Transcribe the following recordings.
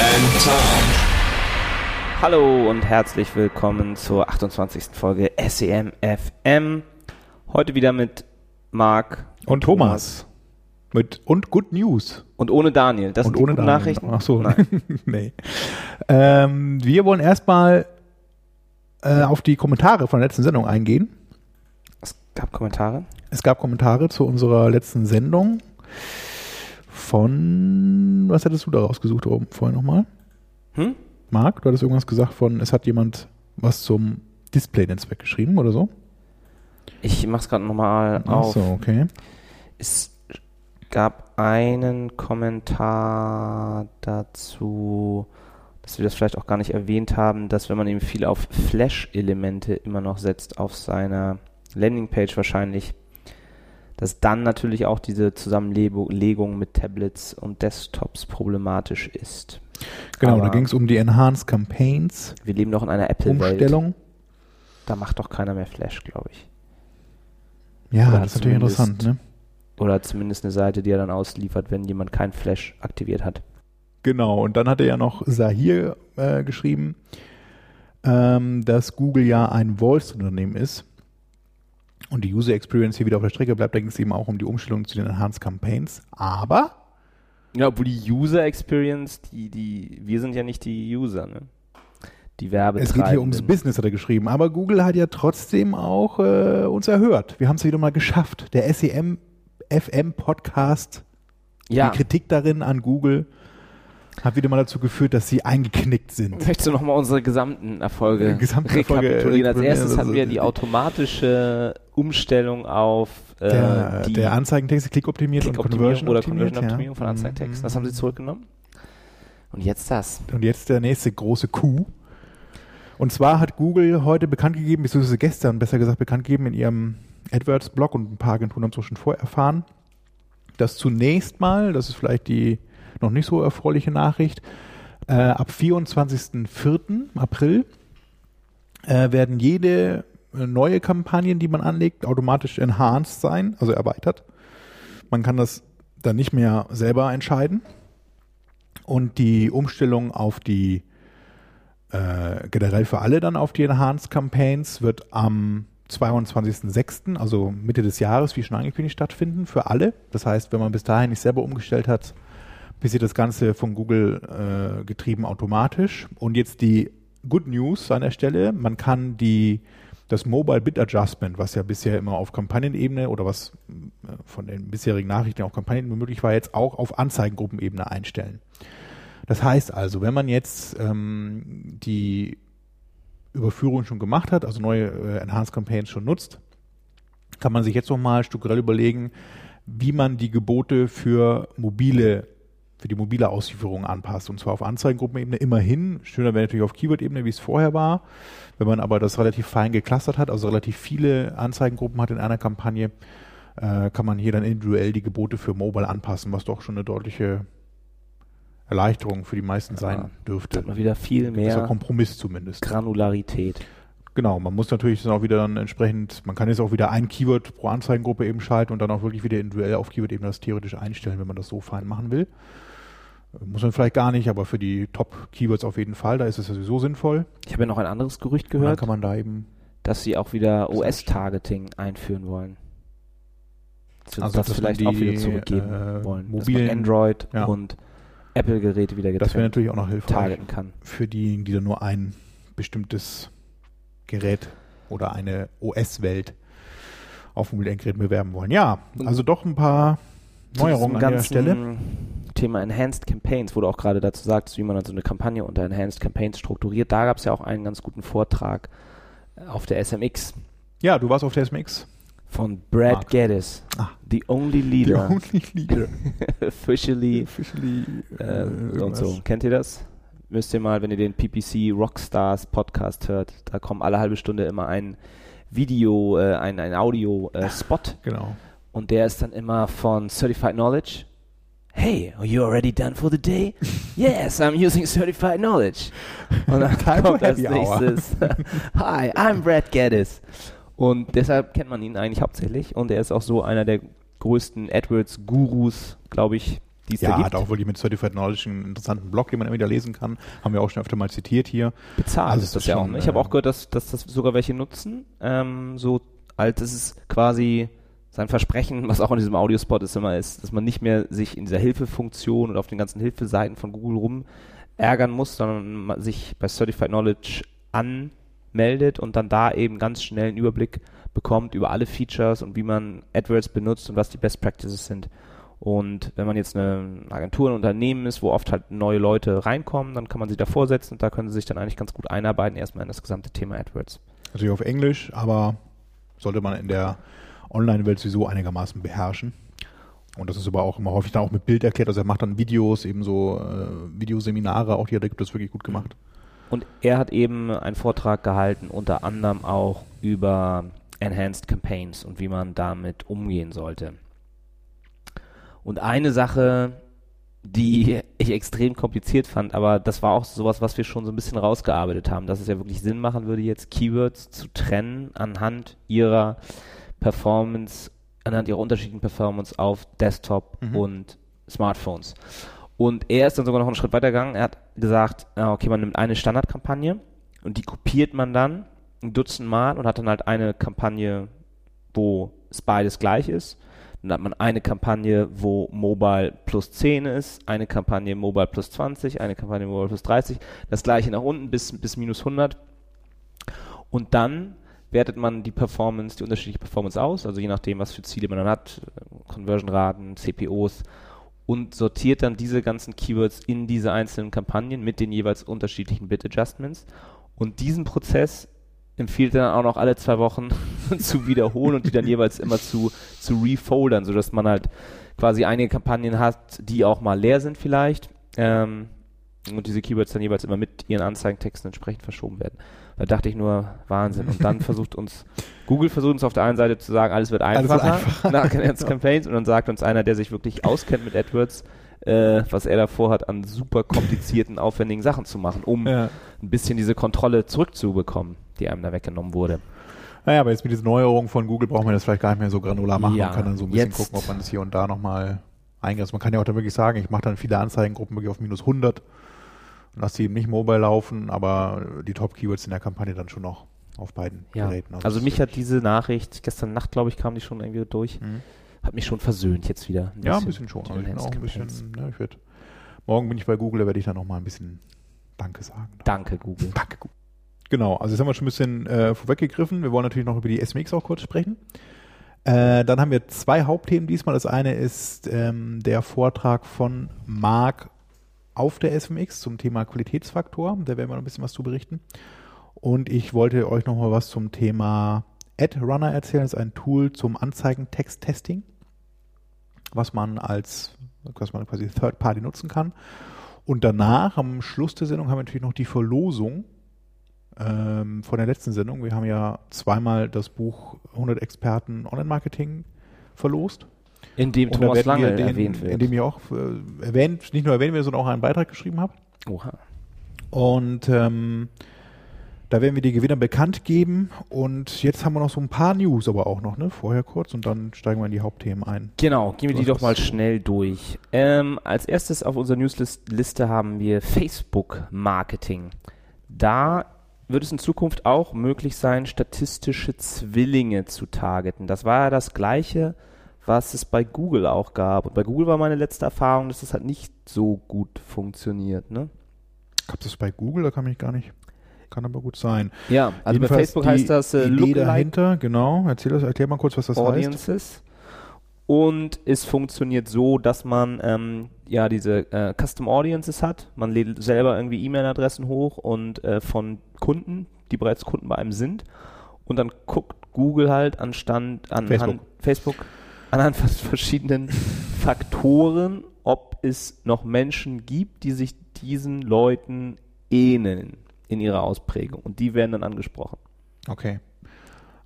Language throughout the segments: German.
and Tom. Hallo und herzlich willkommen zur 28. Folge SEM FM. Heute wieder mit Marc Und Thomas. Mit, und Good News. und ohne Daniel. Das und sind die ohne guten Daniel. Nachrichten. Ach so, Nein. nee. Ähm, wir wollen erstmal äh, auf die Kommentare von der letzten Sendung eingehen. Es gab Kommentare. Es gab Kommentare zu unserer letzten Sendung von, was hättest du da rausgesucht oben vorher nochmal? Hm? Marc, du hattest irgendwas gesagt von, es hat jemand was zum Display-Netzwerk geschrieben oder so? Ich mach's gerade nochmal Ach auf. so, okay. Es gab einen Kommentar dazu, dass wir das vielleicht auch gar nicht erwähnt haben, dass wenn man eben viel auf Flash-Elemente immer noch setzt auf seiner Landingpage wahrscheinlich, dass dann natürlich auch diese Zusammenlegung mit Tablets und Desktops problematisch ist. Genau, Aber da ging es um die Enhanced Campaigns, Wir leben doch in einer Apple-Welt. Umstellung. Da macht doch keiner mehr Flash, glaube ich. Ja, Oder das ist natürlich interessant, ne? Oder zumindest eine Seite, die er dann ausliefert, wenn jemand kein Flash aktiviert hat. Genau, und dann hat er ja noch Sahir äh, geschrieben, ähm, dass Google ja ein Voice-Unternehmen ist und die User Experience hier wieder auf der Strecke bleibt. Da ging es eben auch um die Umstellung zu den Enhanced Campaigns. Aber, Ja, obwohl die User Experience, die, die, wir sind ja nicht die User, ne? Die Werbetreibenden. es geht hier ums Business, hat er geschrieben. Aber Google hat ja trotzdem auch äh, uns erhört. Wir haben es wieder mal geschafft. Der SEM FM Podcast, Ja, die Kritik darin an Google hat wieder mal dazu geführt, dass sie eingeknickt sind. möchtest du nochmal unsere gesamten Erfolge Äh, gesamten Erfolge, rekapitulieren? Als äh, erstes hatten wir also- die automatische Umstellung auf äh, Der, die der Anzeigentexte klickoptimiert und Klickoptimierung Conversion oder optimiert, Conversion-Optimierung ja. von Anzeigentexten. Das haben sie zurückgenommen. Und jetzt das. Und jetzt der nächste große Coup. Und zwar hat Google heute bekannt gegeben, beziehungsweise gestern besser gesagt bekannt gegeben in ihrem AdWords-Blog und ein paar Agenturen haben es auch schon vorher erfahren, dass zunächst mal, das ist vielleicht die noch nicht so erfreuliche Nachricht, äh, ab 24.04. April äh, werden jede neue Kampagnen, die man anlegt, automatisch enhanced sein, also erweitert. Man kann das dann nicht mehr selber entscheiden. Und die Umstellung auf die äh, generell für alle dann auf die Enhanced Campaigns wird am 22.06., also Mitte des Jahres, wie schon angekündigt, stattfinden für alle. Das heißt, wenn man bis dahin nicht selber umgestellt hat, passiert das Ganze von Google äh, getrieben automatisch. Und jetzt die Good News an der Stelle, man kann die das Mobile Bid Adjustment, was ja bisher immer auf Kampagnenebene oder was äh, von den bisherigen Nachrichten auf Kampagnenebene möglich war, jetzt auch auf Anzeigengruppenebene einstellen. Das heißt also, wenn man jetzt ähm, die Überführung schon gemacht hat, also neue äh, Enhanced Campaigns schon nutzt, kann man sich jetzt nochmal strukturell überlegen, wie man die Gebote für mobile, für die mobile Auslieferung anpasst. Und zwar auf Anzeigengruppenebene immerhin. Schöner wäre natürlich auf Keyword-Ebene, wie es vorher war. Wenn man aber das relativ fein geclustert hat, also relativ viele Anzeigengruppen hat in einer Kampagne, äh, kann man hier dann individuell die Gebote für Mobile anpassen, was doch schon eine deutliche Erleichterung für die meisten Ja, sein dürfte. hat man wieder viel mehr Kompromiss zumindest. Granularität. Genau, man muss natürlich dann auch wieder dann entsprechend, man kann jetzt auch wieder ein Keyword pro Anzeigengruppe eben schalten und dann auch wirklich wieder individuell auf Keyword eben das theoretisch einstellen, wenn man das so fein machen will. Muss man vielleicht gar nicht, aber für die Top-Keywords auf jeden Fall, da ist es ja sowieso sinnvoll. Ich habe ja noch ein anderes Gerücht Und dann gehört, kann man da eben, dass sie auch wieder OS-Targeting einführen wollen. Dass Also, das dass vielleicht man auch wieder die, zurückgeben äh, wollen. mobilen- Android ja. und Apple-Geräte wieder das wäre getrennt natürlich auch noch hilfreich targeten kann. für diejenigen, die dann nur ein bestimmtes Gerät oder eine OS-Welt auf dem Endgerät bewerben wollen. Ja, also doch ein paar Neuerungen an der Stelle. Thema Enhanced Campaigns, wo du auch gerade dazu sagst, wie man dann so eine Kampagne unter Enhanced Campaigns strukturiert. Da gab es ja auch einen ganz guten Vortrag äh, auf der SMX Ja, du warst auf der SMX. Von Brad Mark. Geddes. Ah. The only leader. Only Leader. Officially. Officially. Äh, und irgendwas. so. Kennt ihr das? Müsst ihr mal, wenn ihr den PPC Rockstars Podcast hört, da kommen alle halbe Stunde immer ein Video, äh, ein, ein Audio-Spot Genau. und der ist dann immer von Certified Knowledge. Hey, are you already done for the day? yes, I'm using Certified Knowledge. Und dann kommt als nächstes, Hi, I'm Brad Geddes. Und deshalb kennt man ihn eigentlich hauptsächlich und er ist auch so einer der größten AdWords-Gurus, glaube ich, die es da Ja, gibt. hat auch wirklich mit Certified Knowledge einen interessanten Blog, den man immer wieder lesen kann. Haben wir auch schon öfter mal zitiert hier. bezahlt Also ist es das ja auch. Ne? Ich habe äh, auch gehört, dass, dass das sogar welche nutzen. Ähm, so als es ist quasi sein Versprechen, was auch in diesem Audiospot ist, immer ist, dass man nicht mehr sich in dieser Hilfefunktion und auf den ganzen Hilfeseiten von Google rum ärgern muss, sondern man sich bei Certified Knowledge anmeldet und dann da eben ganz schnell einen Überblick bekommt über alle Features und wie man AdWords benutzt und was die Best Practices sind. Und wenn man jetzt eine Agentur, ein Unternehmen ist, wo oft halt neue Leute reinkommen, dann kann man sie davor setzen und da können sie sich dann eigentlich ganz gut einarbeiten, erstmal in das gesamte Thema AdWords. Natürlich auf Englisch, aber sollte man in der Online-Welt sowieso einigermaßen beherrschen. Und das ist aber auch immer häufig dann auch mit Bild erklärt. Also er macht dann Videos, eben so äh, Videoseminare, auch die hat er gibt das wirklich gut gemacht. Und er hat eben einen Vortrag gehalten, unter anderem auch über Enhanced Campaigns und wie man damit umgehen sollte. Und eine Sache, die ich extrem kompliziert fand, aber das war auch sowas, was wir schon so ein bisschen rausgearbeitet haben, dass es ja wirklich Sinn machen würde, jetzt Keywords zu trennen anhand ihrer Performance, anhand ihrer unterschiedlichen Performance auf Desktop Mhm. und Smartphones. Und er ist dann sogar noch einen Schritt weiter gegangen. Er hat gesagt, ja, okay, man nimmt eine Standardkampagne und die kopiert man dann ein Dutzend Mal und hat dann halt eine Kampagne, wo es beides gleich ist. Dann hat man eine Kampagne, wo Mobile plus 10 ist, eine Kampagne Mobile plus 20, eine Kampagne Mobile plus 30, das gleiche nach unten bis, bis minus 100. Und dann wertet man die Performance, die unterschiedliche Performance aus, also je nachdem, was für Ziele man dann hat, Conversion-Raten, CPOs und sortiert dann diese ganzen Keywords in diese einzelnen Kampagnen mit den jeweils unterschiedlichen Bit-Adjustments. Und diesen Prozess empfiehlt dann auch noch alle zwei Wochen zu wiederholen und die dann jeweils immer zu, zu refoldern, sodass man halt quasi einige Kampagnen hat, die auch mal leer sind vielleicht. Ähm, und diese Keywords dann jeweils immer mit ihren Anzeigentexten entsprechend verschoben werden. Da dachte ich nur, Wahnsinn. Und dann versucht uns, Google versucht uns auf der einen Seite zu sagen, alles wird Alles wird einfacher, einfacher. nach Campaigns und dann sagt uns einer, der sich wirklich auskennt mit AdWords, äh, was er davor hat, an super komplizierten, aufwendigen Sachen zu machen, um Ja. ein bisschen diese Kontrolle zurückzubekommen, die einem da weggenommen wurde. Naja, aber jetzt mit dieser Neuerung von Google braucht man das vielleicht gar nicht mehr so granular machen Ja, und kann dann so ein bisschen jetzt- gucken, ob man das hier und da nochmal eingrenzt. Man kann ja auch dann wirklich sagen, ich mache dann viele Anzeigengruppen wirklich auf minus 100 und lasse die eben nicht mobile laufen, aber die Top-Keywords in der Kampagne dann schon noch auf beiden Ja. Geräten. Also das mich hat diese Nachricht, gestern Nacht, glaube ich, kam die schon irgendwie durch, Mhm. Hat mich schon versöhnt jetzt wieder. Ja, ein bisschen schon. Also ich bin auch ein bisschen, ne, ich werd, morgen bin ich bei Google, da werde ich dann nochmal ein bisschen Danke sagen. Danke, Google. Danke, Google. Genau, also jetzt haben wir schon ein bisschen äh, vorweggegriffen. Wir wollen natürlich noch über die SMX auch kurz sprechen. Äh, dann haben wir zwei Hauptthemen diesmal. Das eine ist ähm, der Vortrag von Marc auf der SMX zum Thema Qualitätsfaktor. Da werden wir noch ein bisschen was zu berichten. Und ich wollte euch noch mal was zum Thema AdRunner erzählen. Das ist ein Tool zum Anzeigen-Text-Testing, was man als, was man quasi Third Party nutzen kann. Und danach, am Schluss der Sendung, haben wir natürlich noch die Verlosung ähm, von der letzten Sendung. Wir haben ja zweimal das Buch 100 Experten Online-Marketing verlost. In dem Und Thomas Lange den, erwähnt wird. In dem ich auch äh, erwähnt, nicht nur erwähnt wird, sondern auch einen Beitrag geschrieben habe. Oha. Und ähm, da werden wir die Gewinner bekannt geben. Und jetzt haben wir noch so ein paar News aber auch noch, ne? Vorher kurz und dann steigen wir in die Hauptthemen ein. Genau, gehen wir die doch mal schnell durch. Ähm, als erstes auf unserer Newsliste haben wir Facebook-Marketing. Da wird es in Zukunft auch möglich sein, statistische Zwillinge zu targeten. Das war ja das Gleiche, was es bei Google auch gab. Und bei Google war meine letzte Erfahrung, dass das halt nicht so gut funktioniert. Ne? Gab es das bei Google? Da kann mich gar nicht. Kann aber gut sein. Ja, also bei Jedenfalls Facebook die heißt das äh, Idee dahinter, genau. Erzähl, das, erklär mal kurz, was das heißt. Audiences. Und es funktioniert so, dass man ähm, ja diese äh, Custom Audiences hat. Man lädt selber irgendwie E-Mail-Adressen hoch und äh, von Kunden, die bereits Kunden bei einem sind. Und dann guckt Google halt anstand, anhand Facebook. Facebook, anhand von verschiedenen Faktoren, ob es noch Menschen gibt, die sich diesen Leuten ähneln in ihrer Ausprägung. Und die werden dann angesprochen. Okay.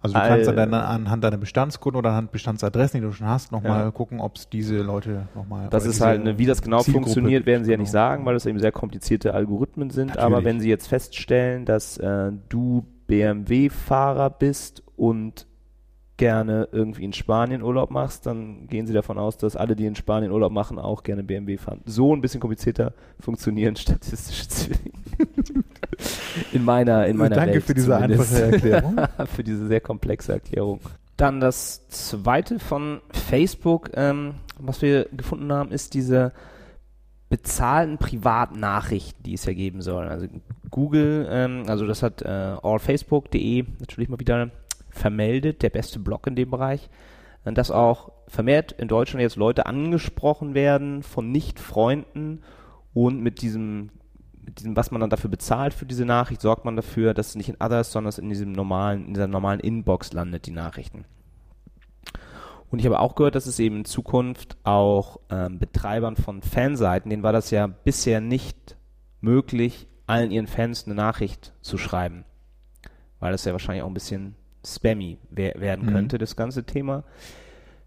Also du kannst All- dann deine, anhand deiner Bestandskunden oder anhand Bestandsadressen, die du schon hast, nochmal Ja. gucken, ob es diese Leute nochmal. Das ist halt, eine, wie das genau Zielgruppe, funktioniert, werden sie ja nicht genau. sagen, weil das eben sehr komplizierte Algorithmen sind. Natürlich. Aber wenn sie jetzt feststellen, dass äh, du BMW-Fahrer bist und gerne irgendwie in Spanien Urlaub machst, dann gehen sie davon aus, dass alle, die in Spanien Urlaub machen, auch gerne BMW fahren. So ein bisschen komplizierter funktionieren statistische Zwillinge. in meiner, in meiner Danke Welt für diese zumindest. einfache Erklärung. für diese sehr komplexe Erklärung. Dann das zweite von Facebook, ähm, was wir gefunden haben, ist diese bezahlten Privatnachrichten, die es ja geben soll. Also Google, ähm, also das hat äh, allfacebook.de natürlich mal wieder vermeldet, der beste Blog in dem Bereich, dass auch vermehrt in Deutschland jetzt Leute angesprochen werden von Nicht-Freunden und mit diesem, mit diesem, was man dann dafür bezahlt für diese Nachricht, sorgt man dafür, dass es nicht in Others, sondern in diesem normalen, in dieser normalen Inbox landet, die Nachrichten. Und ich habe auch gehört, dass es eben in Zukunft auch ähm, Betreibern von Fanseiten, denen war das ja bisher nicht möglich, allen ihren Fans eine Nachricht zu schreiben. Weil das ja wahrscheinlich auch ein bisschen spammy wer werden Mhm. könnte, das ganze Thema.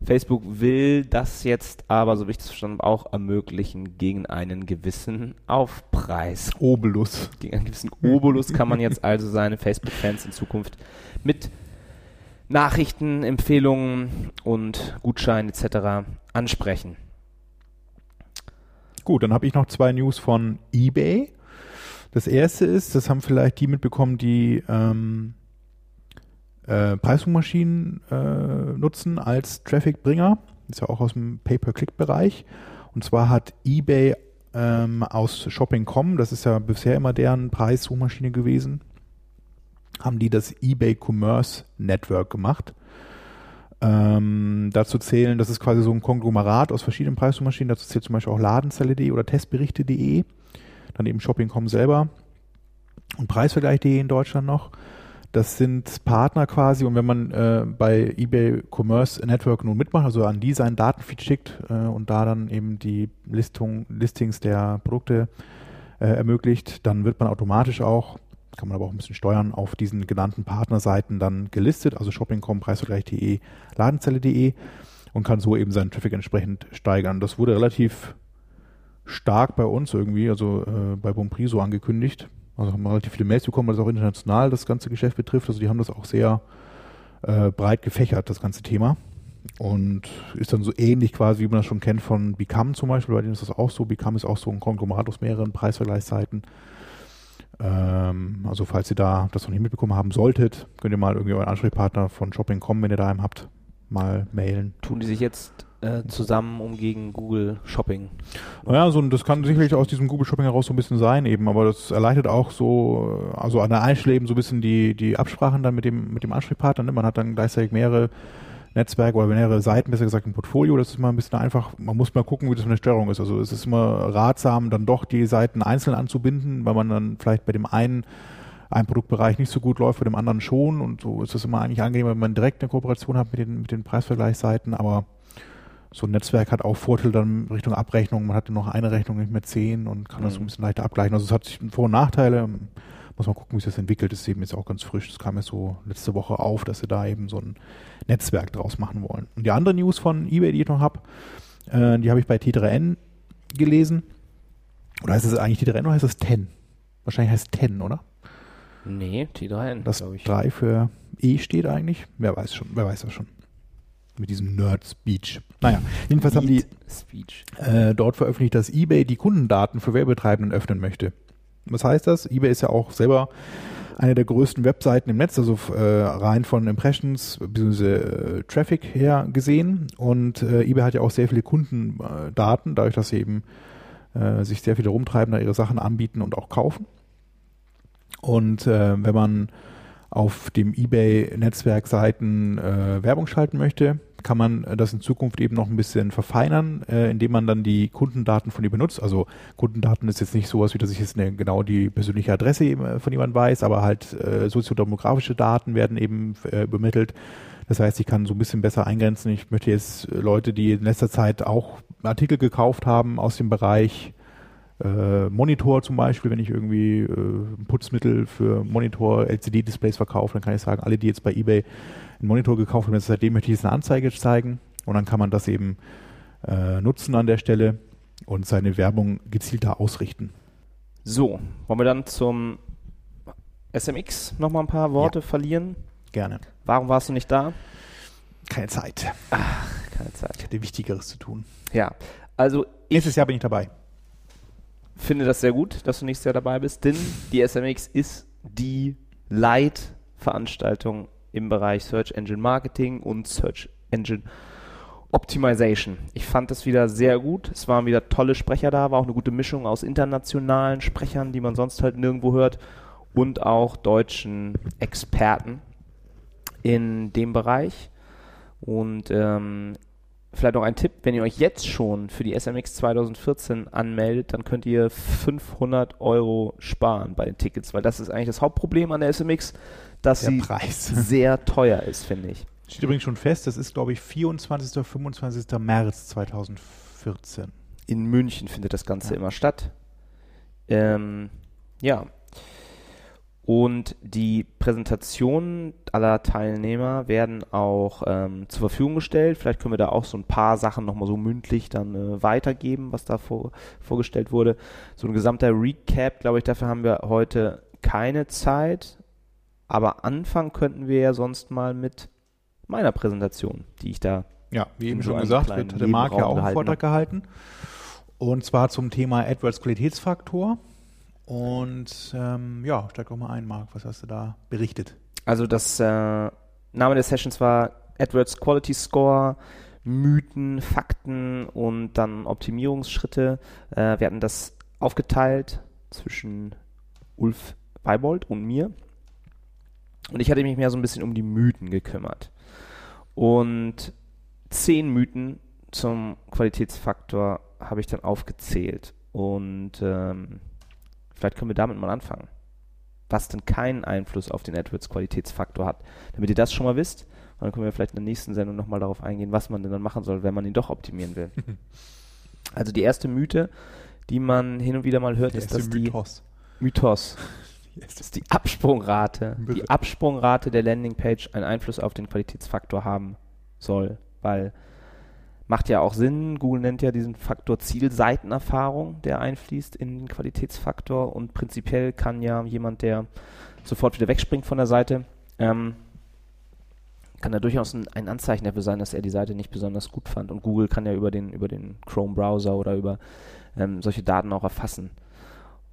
Facebook will das jetzt aber, so wie ich das verstanden habe, auch ermöglichen gegen einen gewissen Aufpreis. Obolus. Gegen einen gewissen Obolus kann man jetzt also seine Facebook-Fans in Zukunft mit Nachrichten, Empfehlungen und Gutscheinen etc. ansprechen. Gut, dann habe ich noch zwei News von eBay. Das erste ist, das haben vielleicht die mitbekommen, die ähm, äh, Preissuchmaschinen äh, nutzen als Trafficbringer. Ist ja auch aus dem Pay-per-Click-Bereich. Und zwar hat eBay ähm, aus Shopping.com, das ist ja bisher immer deren Preissuchmaschine gewesen, haben die das eBay Commerce Network gemacht. Ähm, dazu zählen, das ist quasi so ein Konglomerat aus verschiedenen Preissuchmaschinen. Dazu zählt zum Beispiel auch Ladenzelle.de oder Testberichte.de. Dann eben Shopping.com selber und Preisvergleich.de in Deutschland noch. Das sind Partner quasi und wenn man äh, bei eBay Commerce Network nun mitmacht, also an die seinen Datenfeed schickt äh, und da dann eben die Listung, Listings der Produkte äh, ermöglicht, dann wird man automatisch auch, kann man aber auch ein bisschen steuern, auf diesen genannten Partnerseiten dann gelistet, also Shopping.com, Preisvergleich.de, Ladenzelle.de und kann so eben seinen Traffic entsprechend steigern. Das wurde relativ stark bei uns irgendwie, also äh, bei Bonprix so angekündigt. Also haben relativ viele Mails bekommen, weil das auch international das ganze Geschäft betrifft. Also die haben das auch sehr äh, breit gefächert, das ganze Thema. Und ist dann so ähnlich quasi, wie man das schon kennt von Become zum Beispiel, bei denen ist das auch so. Become ist auch so ein Konglomerat aus mehreren Preisvergleichsseiten. Ähm, also falls ihr da das noch nicht mitbekommen haben solltet, könnt ihr mal irgendwie euren Ansprechpartner von Shopping.com, wenn ihr da einen habt, mal mailen. Tun die sich jetzt zusammen, um gegen Google Shopping Naja, so, das kann sicherlich aus diesem Google Shopping heraus so ein bisschen sein eben, aber das erleichtert auch so, äh, also an der einen Stelle eben so ein bisschen die, die Absprachen dann mit dem, mit dem Ansprechpartner. Ne? Man hat dann gleichzeitig mehrere Netzwerke oder mehrere Seiten, besser gesagt ein Portfolio. Das ist mal ein bisschen einfach. Man muss mal gucken, wie das von der Steuerung ist. Also es ist immer ratsam, dann doch die Seiten einzeln anzubinden, weil man dann vielleicht bei dem einen ein Produktbereich nicht so gut läuft, bei dem anderen schon. Und so ist es immer eigentlich angenehmer, wenn man direkt eine Kooperation hat mit den, mit den Preisvergleichsseiten. Aber so ein Netzwerk hat auch Vorteile dann Richtung Abrechnung. Man hat noch eine Rechnung, nicht mehr zehn und kann das so ein Mhm. bisschen leichter abgleichen. Also es hat sich Vor- und Nachteile. Muss man gucken, wie sich das entwickelt. Das ist eben jetzt auch ganz frisch. Das kam jetzt so letzte Woche auf, dass sie da eben so ein Netzwerk draus machen wollen. Und die andere News von eBay, die ich noch habe, äh, die habe ich bei T3N gelesen. Oder heißt es eigentlich T3N oder heißt es 10? Wahrscheinlich heißt es 10, oder? Nee, T3N, Das glaube ich. 3 für E steht eigentlich. Wer weiß schon, wer weiß das schon. Mit diesem Nerd-Speech. Naja, jedenfalls haben die Speech. äh, dort veröffentlicht, dass eBay die Kundendaten für Werbetreibenden öffnen möchte. Was heißt das? eBay ist ja auch selber eine der größten Webseiten im Netz, also äh, rein von Impressions bzw. Äh, Traffic her gesehen. Und äh, eBay hat ja auch sehr viele Kundendaten, dadurch, dass sie eben äh, sich sehr viele rumtreiben, da ihre Sachen anbieten und auch kaufen. Und äh, wenn man auf dem eBay-Netzwerk Seiten äh, Werbung schalten möchte, kann man das in Zukunft eben noch ein bisschen verfeinern, äh, indem man dann die Kundendaten von ihr benutzt. Also Kundendaten ist jetzt nicht sowas, wie dass ich jetzt eine, genau die persönliche Adresse äh, von jemandem weiß, aber halt äh, soziodemografische Daten werden eben äh, übermittelt. Das heißt, ich kann so ein bisschen besser eingrenzen. Ich möchte jetzt Leute, die in letzter Zeit auch Artikel gekauft haben aus dem Bereich äh, Monitor zum Beispiel, wenn ich irgendwie äh, ein Putzmittel für Monitor, LCD-Displays verkaufe, dann kann ich sagen, alle, die jetzt bei eBay einen Monitor gekauft haben, seitdem möchte ich jetzt eine Anzeige zeigen und dann kann man das eben äh, nutzen an der Stelle und seine Werbung gezielter ausrichten. So, wollen wir dann zum SMX nochmal ein paar Worte ja. verlieren? Gerne. Warum warst du nicht da? Keine Zeit. Ach, keine Zeit. Ich hatte Wichtigeres zu tun. Ja, also Nächstes Jahr bin ich dabei. Finde das sehr gut, dass du nächstes Jahr dabei bist, denn die SMX ist die Leitveranstaltung im Bereich Search Engine Marketing und Search Engine Optimization. Ich fand das wieder sehr gut. Es waren wieder tolle Sprecher da, war auch eine gute Mischung aus internationalen Sprechern, die man sonst halt nirgendwo hört, und auch deutschen Experten in dem Bereich. Und ähm, vielleicht noch ein Tipp, wenn ihr euch jetzt schon für die SMX 2014 anmeldet, dann könnt ihr 500 Euro sparen bei den Tickets, weil das ist eigentlich das Hauptproblem an der SMX, dass der sie Preis. sehr teuer ist, finde ich. Steht übrigens schon fest, das ist, glaube ich, 24. oder 25. März 2014. In München findet das Ganze ja. immer statt. Ähm, ja, und die Präsentationen aller Teilnehmer werden auch ähm, zur Verfügung gestellt. Vielleicht können wir da auch so ein paar Sachen nochmal so mündlich dann äh, weitergeben, was da vor, vorgestellt wurde. So ein gesamter Recap, glaube ich, dafür haben wir heute keine Zeit. Aber anfangen könnten wir ja sonst mal mit meiner Präsentation, die ich da. Ja, wie eben schon gesagt, wird der Marc ja auch einen Vortrag gehalten. Und zwar zum Thema AdWords Qualitätsfaktor. Und ähm, ja, steig doch mal ein, Marc. Was hast du da berichtet? Also das äh, Name der Sessions war AdWords Quality Score, Mythen, Fakten und dann Optimierungsschritte. Äh, wir hatten das aufgeteilt zwischen Ulf Weibold und mir. Und ich hatte mich mehr so ein bisschen um die Mythen gekümmert. Und zehn Mythen zum Qualitätsfaktor habe ich dann aufgezählt. Und ähm, Vielleicht können wir damit mal anfangen. Was denn keinen Einfluss auf den AdWords-Qualitätsfaktor hat. Damit ihr das schon mal wisst, dann können wir vielleicht in der nächsten Sendung nochmal darauf eingehen, was man denn dann machen soll, wenn man ihn doch optimieren will. also die erste Mythe, die man hin und wieder mal hört, der ist, dass Mythos. die Mythos. Das ist die Absprungrate. Die Absprungrate der Landingpage einen Einfluss auf den Qualitätsfaktor haben soll, weil Macht ja auch Sinn. Google nennt ja diesen Faktor Zielseitenerfahrung, der einfließt in den Qualitätsfaktor und prinzipiell kann ja jemand, der sofort wieder wegspringt von der Seite, ähm, kann da durchaus ein, ein, Anzeichen dafür sein, dass er die Seite nicht besonders gut fand. Und Google kann ja über den, über den Chrome-Browser oder über ähm, solche Daten auch erfassen.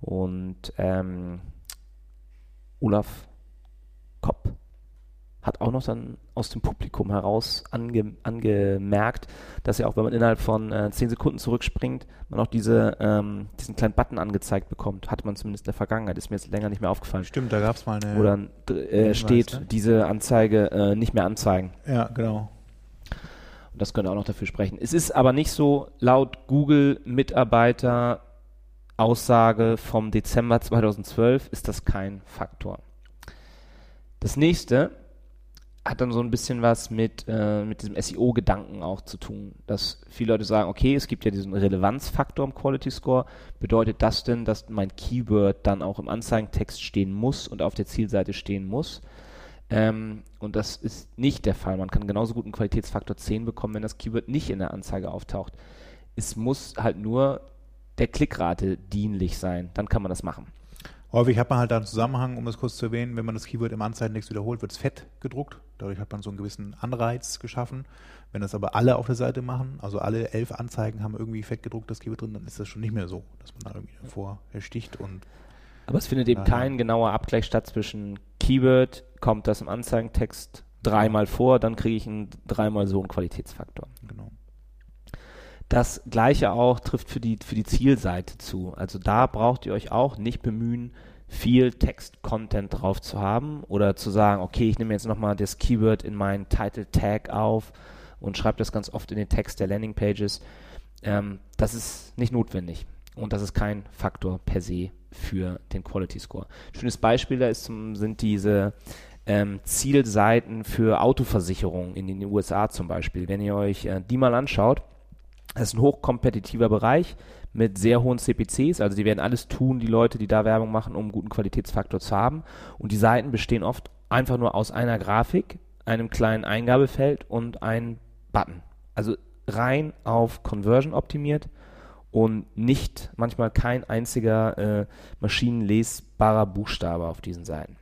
Und ähm, Olaf hat auch noch dann aus dem Publikum heraus ange, angemerkt, dass ja auch, wenn man innerhalb von äh, 10 Sekunden zurückspringt, man auch diese, ähm, diesen kleinen Button angezeigt bekommt. Hatte man zumindest in der Vergangenheit, ist mir jetzt länger nicht mehr aufgefallen. Stimmt, da gab es mal eine. Wo dann äh, steht, ne? diese Anzeige äh, nicht mehr anzeigen. Ja, genau. Und das könnte auch noch dafür sprechen. Es ist aber nicht so, laut Google-Mitarbeiter Aussage vom Dezember 2012 ist das kein Faktor. Das nächste, hat dann so ein bisschen was mit, äh, mit diesem SEO-Gedanken auch zu tun, dass viele Leute sagen, okay, es gibt ja diesen Relevanzfaktor im Quality Score. Bedeutet das denn, dass mein Keyword dann auch im Anzeigentext stehen muss und auf der Zielseite stehen muss? Ähm, und das ist nicht der Fall. Man kann genauso gut einen Qualitätsfaktor 10 bekommen, wenn das Keyword nicht in der Anzeige auftaucht. Es muss halt nur der Klickrate dienlich sein. Dann kann man das machen. Häufig hat man halt da einen Zusammenhang, um das kurz zu erwähnen, wenn man das Keyword im Anzeigentext wiederholt, wird es fett gedruckt. Dadurch hat man so einen gewissen Anreiz geschaffen. Wenn das aber alle auf der Seite machen, also alle elf Anzeigen haben irgendwie fett gedruckt das Keyword drin, dann ist das schon nicht mehr so, dass man da irgendwie davor ersticht und. Aber es findet eben kein genauer Abgleich statt zwischen Keyword, kommt das im Anzeigentext dreimal vor, dann kriege ich einen dreimal so einen Qualitätsfaktor. Genau. Das gleiche auch trifft für die, für die Zielseite zu. Also da braucht ihr euch auch nicht bemühen, viel Text-Content drauf zu haben oder zu sagen, okay, ich nehme jetzt nochmal das Keyword in meinen Title-Tag auf und schreibt das ganz oft in den Text der Landingpages. Ähm, das ist nicht notwendig und das ist kein Faktor per se für den Quality Score. Schönes Beispiel da ist sind diese ähm, Zielseiten für Autoversicherungen in den USA zum Beispiel. Wenn ihr euch äh, die mal anschaut, das ist ein hochkompetitiver Bereich mit sehr hohen CPCs. Also die werden alles tun, die Leute, die da Werbung machen, um einen guten Qualitätsfaktor zu haben. Und die Seiten bestehen oft einfach nur aus einer Grafik, einem kleinen Eingabefeld und einem Button. Also rein auf Conversion optimiert und nicht manchmal kein einziger äh, maschinenlesbarer Buchstabe auf diesen Seiten.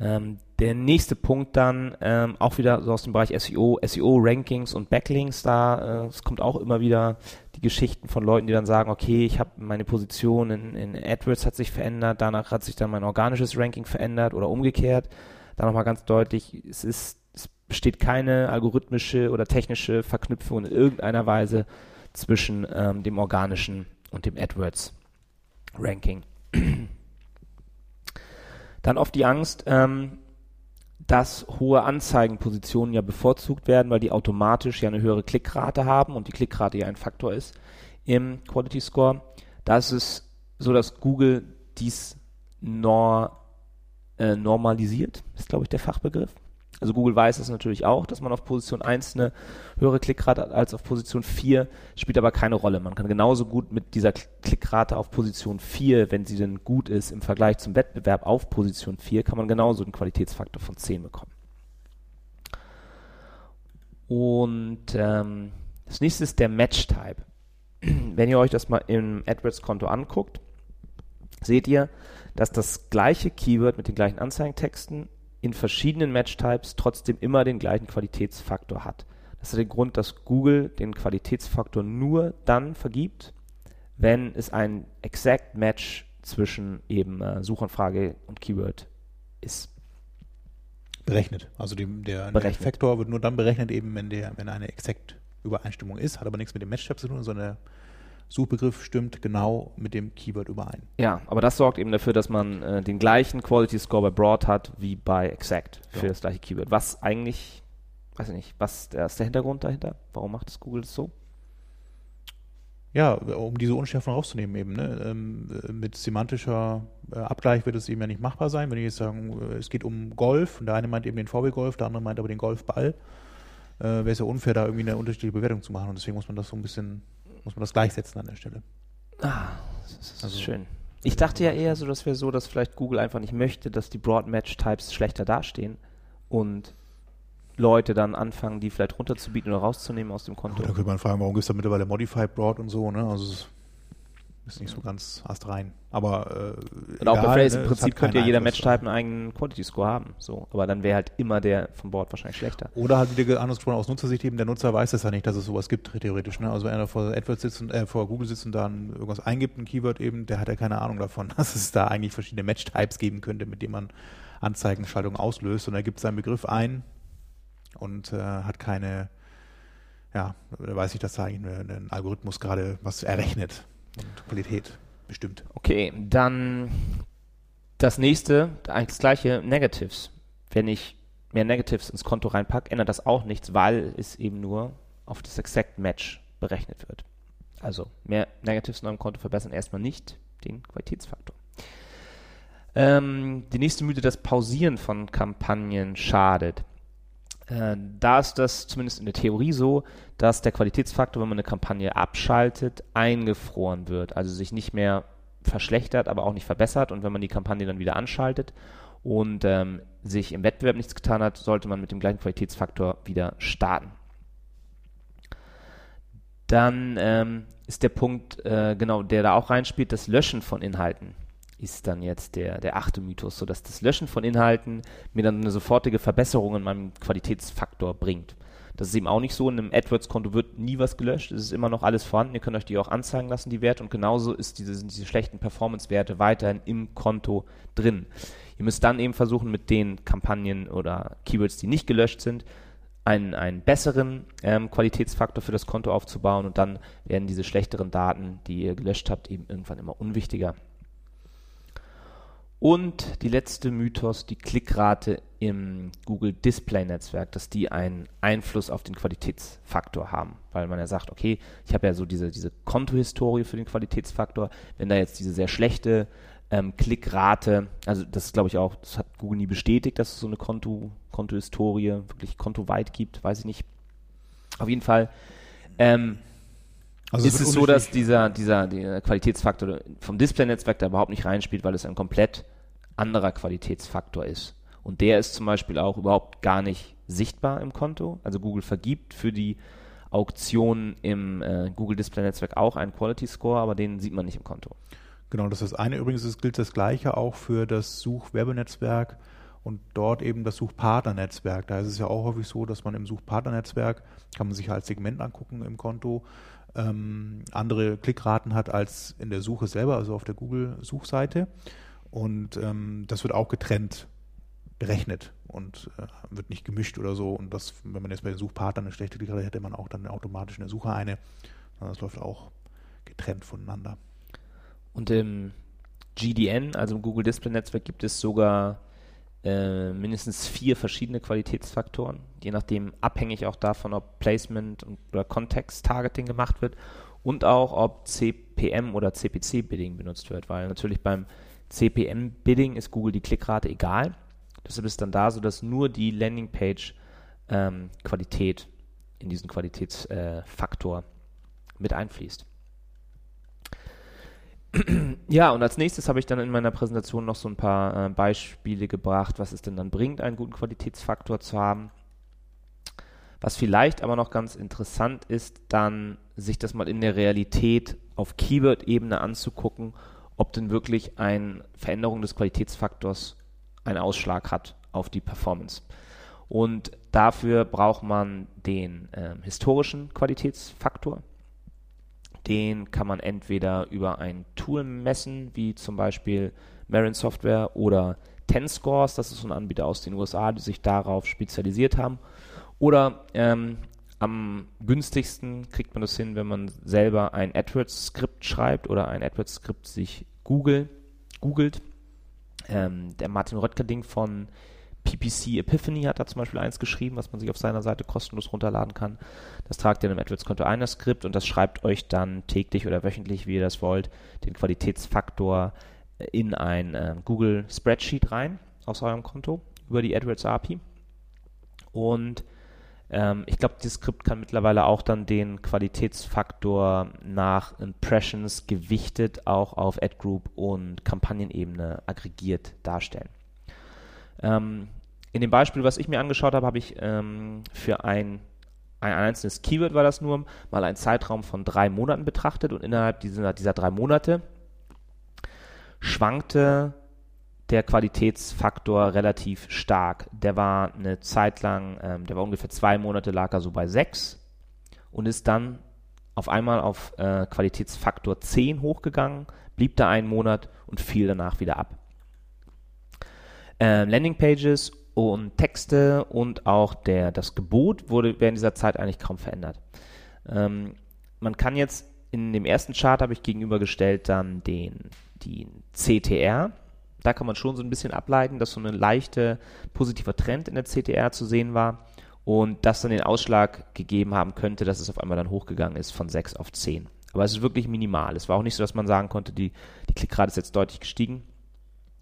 Ähm, der nächste Punkt dann, ähm, auch wieder so aus dem Bereich SEO, SEO-Rankings und Backlinks, da äh, es kommt auch immer wieder die Geschichten von Leuten, die dann sagen, okay, ich habe meine Position in, in AdWords hat sich verändert, danach hat sich dann mein organisches Ranking verändert oder umgekehrt. Da nochmal ganz deutlich, es ist, es besteht keine algorithmische oder technische Verknüpfung in irgendeiner Weise zwischen ähm, dem organischen und dem AdWords-Ranking. Dann oft die Angst, ähm, dass hohe Anzeigenpositionen ja bevorzugt werden, weil die automatisch ja eine höhere Klickrate haben und die Klickrate ja ein Faktor ist im Quality Score. Da ist es so, dass Google dies nor, äh, normalisiert, ist glaube ich der Fachbegriff. Also Google weiß es natürlich auch, dass man auf Position 1 eine höhere Klickrate hat als auf Position 4, spielt aber keine Rolle. Man kann genauso gut mit dieser Klickrate auf Position 4, wenn sie denn gut ist im Vergleich zum Wettbewerb auf Position 4, kann man genauso einen Qualitätsfaktor von 10 bekommen. Und ähm, das nächste ist der Match-Type. Wenn ihr euch das mal im AdWords-Konto anguckt, seht ihr, dass das gleiche Keyword mit den gleichen Anzeigentexten in verschiedenen Match-Types trotzdem immer den gleichen Qualitätsfaktor hat. Das ist der Grund, dass Google den Qualitätsfaktor nur dann vergibt, wenn es ein Exact Match zwischen eben äh, Suchanfrage und Keyword ist. Berechnet. Also die, der, der Faktor wird nur dann berechnet, eben wenn, der, wenn eine Exact Übereinstimmung ist, hat aber nichts mit dem Match-Type zu tun, sondern Suchbegriff stimmt genau mit dem Keyword überein. Ja, aber das sorgt eben dafür, dass man äh, den gleichen Quality Score bei Broad hat wie bei Exact für ja. das gleiche Keyword. Was eigentlich, weiß ich nicht, was ist der Hintergrund dahinter? Warum macht das Google das so? Ja, um diese Unschärfen rauszunehmen eben. Ne? Ähm, mit semantischer äh, Abgleich wird es eben ja nicht machbar sein. Wenn ich jetzt sagen, äh, es geht um Golf und der eine meint eben den VW Golf, der andere meint aber den Golfball, äh, wäre es ja unfair, da irgendwie eine unterschiedliche Bewertung zu machen. Und deswegen muss man das so ein bisschen muss man das gleichsetzen an der Stelle. Ah, das ist also, schön. Ich dachte ja eher so, dass wir so, dass vielleicht Google einfach nicht möchte, dass die Broad Match Types schlechter dastehen und Leute dann anfangen, die vielleicht runterzubieten oder rauszunehmen aus dem Konto. da könnte man fragen, warum gibt es da mittlerweile Modified Broad und so, ne? Also ist nicht so ganz astrein. Aber äh, Und auch egal, bei Phrase, ne? im Prinzip könnte ja jeder Matchtype einen eigenen Quality Score haben. So. Aber dann wäre halt immer der vom Board wahrscheinlich schlechter. Oder halt wieder anders gesprochen aus Nutzersicht eben, der Nutzer weiß es ja nicht, dass es sowas gibt, theoretisch. Ne? Also wenn er vor AdWords sitzt und, äh, vor Google sitzt und dann irgendwas eingibt, ein Keyword eben, der hat ja keine Ahnung davon, dass es da eigentlich verschiedene Matchtypes geben könnte, mit denen man Anzeigenschaltung auslöst. Und er gibt seinen Begriff ein und äh, hat keine, ja, da weiß ich, dass da eigentlich ein Algorithmus gerade was errechnet und Qualität bestimmt. Okay, dann das nächste, eigentlich das gleiche, Negatives. Wenn ich mehr Negatives ins Konto reinpacke, ändert das auch nichts, weil es eben nur auf das Exact Match berechnet wird. Also mehr Negatives in eurem Konto verbessern erstmal nicht den Qualitätsfaktor. Ähm, die nächste Mythe, das Pausieren von Kampagnen schadet. Äh, da ist das zumindest in der Theorie so, dass der Qualitätsfaktor, wenn man eine Kampagne abschaltet, eingefroren wird, also sich nicht mehr verschlechtert, aber auch nicht verbessert. Und wenn man die Kampagne dann wieder anschaltet und ähm, sich im Wettbewerb nichts getan hat, sollte man mit dem gleichen Qualitätsfaktor wieder starten. Dann ähm, ist der Punkt, äh, genau, der da auch reinspielt, das Löschen von Inhalten ist dann jetzt der, der achte Mythos, so dass das Löschen von Inhalten mir dann eine sofortige Verbesserung in meinem Qualitätsfaktor bringt. Das ist eben auch nicht so. In einem AdWords-Konto wird nie was gelöscht. Es ist immer noch alles vorhanden. Ihr könnt euch die auch anzeigen lassen, die Werte. Und genauso diese, sind diese schlechten Performance-Werte weiterhin im Konto drin. Ihr müsst dann eben versuchen, mit den Kampagnen oder Keywords, die nicht gelöscht sind, einen, einen besseren ähm, Qualitätsfaktor für das Konto aufzubauen. Und dann werden diese schlechteren Daten, die ihr gelöscht habt, eben irgendwann immer unwichtiger. Und die letzte Mythos, die Klickrate im Google Display Netzwerk, dass die einen Einfluss auf den Qualitätsfaktor haben. Weil man ja sagt, okay, ich habe ja so diese, diese Kontohistorie für den Qualitätsfaktor. Wenn da jetzt diese sehr schlechte ähm, Klickrate, also das glaube ich auch, das hat Google nie bestätigt, dass es so eine Konto, Kontohistorie, wirklich kontoweit gibt, weiß ich nicht. Auf jeden Fall ähm, also ist es so, dass dieser, dieser, dieser Qualitätsfaktor vom Display-Netzwerk da überhaupt nicht reinspielt, weil es ein komplett anderer Qualitätsfaktor ist. Und der ist zum Beispiel auch überhaupt gar nicht sichtbar im Konto. Also Google vergibt für die Auktionen im äh, Google Display Netzwerk auch einen Quality Score, aber den sieht man nicht im Konto. Genau, das ist das eine. Übrigens es gilt das Gleiche auch für das Suchwerbenetzwerk und dort eben das Suchpartnernetzwerk. Da ist es ja auch häufig so, dass man im Suchpartnernetzwerk, kann man sich als Segment angucken im Konto, ähm, andere Klickraten hat als in der Suche selber, also auf der Google-Suchseite. Und ähm, das wird auch getrennt berechnet und äh, wird nicht gemischt oder so. Und das, wenn man jetzt bei den Suchpartnern eine schlechte Klickrate hätte man auch dann automatisch in der Suche eine. Das läuft auch getrennt voneinander. Und im GDN, also im Google Display Netzwerk, gibt es sogar äh, mindestens vier verschiedene Qualitätsfaktoren, je nachdem abhängig auch davon, ob Placement und, oder Kontext-Targeting gemacht wird und auch ob CPM oder CPC-Bidding benutzt wird, weil natürlich beim CPM-Bidding ist Google die Klickrate egal. Deshalb ist dann da so, dass nur die Landingpage-Qualität ähm, in diesen Qualitätsfaktor äh, mit einfließt. Ja, und als nächstes habe ich dann in meiner Präsentation noch so ein paar äh, Beispiele gebracht, was es denn dann bringt, einen guten Qualitätsfaktor zu haben. Was vielleicht aber noch ganz interessant ist, dann sich das mal in der Realität auf Keyword-Ebene anzugucken, ob denn wirklich eine Veränderung des Qualitätsfaktors einen Ausschlag hat auf die Performance. Und dafür braucht man den äh, historischen Qualitätsfaktor. Den kann man entweder über ein Tool messen, wie zum Beispiel Marin Software oder Tenscores, das ist so ein Anbieter aus den USA, die sich darauf spezialisiert haben. Oder ähm, am günstigsten kriegt man das hin, wenn man selber ein AdWords-Skript schreibt oder ein AdWords-Skript sich Google, googelt. Ähm, der Martin Röttger-Ding von PPC Epiphany hat da zum Beispiel eins geschrieben, was man sich auf seiner Seite kostenlos runterladen kann. Das tragt ihr in einem AdWords-Konto ein, das Skript, und das schreibt euch dann täglich oder wöchentlich, wie ihr das wollt, den Qualitätsfaktor in ein äh, Google Spreadsheet rein aus eurem Konto über die AdWords API. Und ähm, ich glaube, dieses Skript kann mittlerweile auch dann den Qualitätsfaktor nach Impressions gewichtet auch auf AdGroup und Kampagnenebene aggregiert darstellen. Ähm, in dem Beispiel, was ich mir angeschaut habe, habe ich ähm, für ein, ein einzelnes Keyword war das nur, mal einen Zeitraum von drei Monaten betrachtet und innerhalb dieser, dieser drei Monate schwankte der Qualitätsfaktor relativ stark. Der war eine Zeit lang, ähm, der war ungefähr zwei Monate, lag er so bei sechs und ist dann auf einmal auf äh, Qualitätsfaktor 10 hochgegangen, blieb da einen Monat und fiel danach wieder ab äh, Landingpages und Texte und auch der, das Gebot wurde während dieser Zeit eigentlich kaum verändert. Ähm, man kann jetzt in dem ersten Chart habe ich gegenübergestellt dann den, den CTR. Da kann man schon so ein bisschen ableiten, dass so ein leichter positiver Trend in der CTR zu sehen war und das dann den Ausschlag gegeben haben könnte, dass es auf einmal dann hochgegangen ist von 6 auf 10. Aber es ist wirklich minimal. Es war auch nicht so, dass man sagen konnte, die, die Klickrate ist jetzt deutlich gestiegen.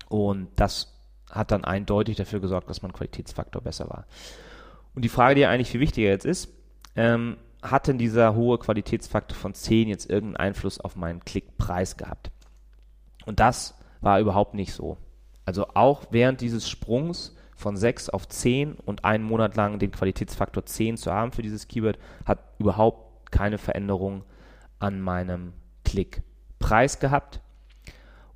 Und das hat dann eindeutig dafür gesorgt, dass mein Qualitätsfaktor besser war. Und die Frage, die eigentlich viel wichtiger jetzt ist, ähm, hat denn dieser hohe Qualitätsfaktor von 10 jetzt irgendeinen Einfluss auf meinen Klickpreis gehabt? Und das war überhaupt nicht so. Also auch während dieses Sprungs von 6 auf 10 und einen Monat lang den Qualitätsfaktor 10 zu haben für dieses Keyword, hat überhaupt keine Veränderung an meinem Klickpreis gehabt.